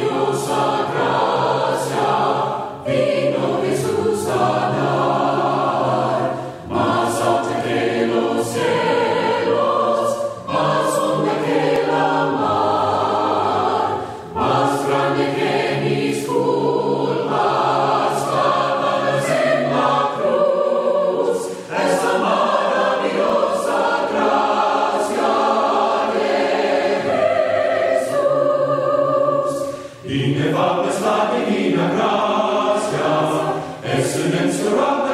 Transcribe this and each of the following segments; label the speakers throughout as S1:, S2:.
S1: Deus sagrado. va păsta divina grația, It's în însurat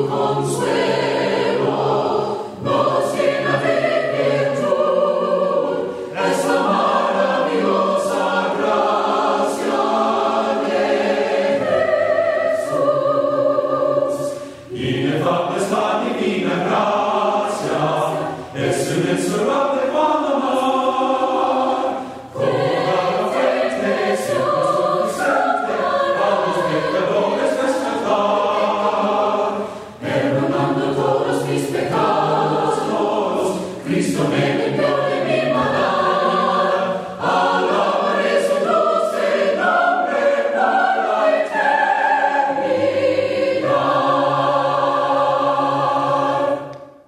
S1: who comes with.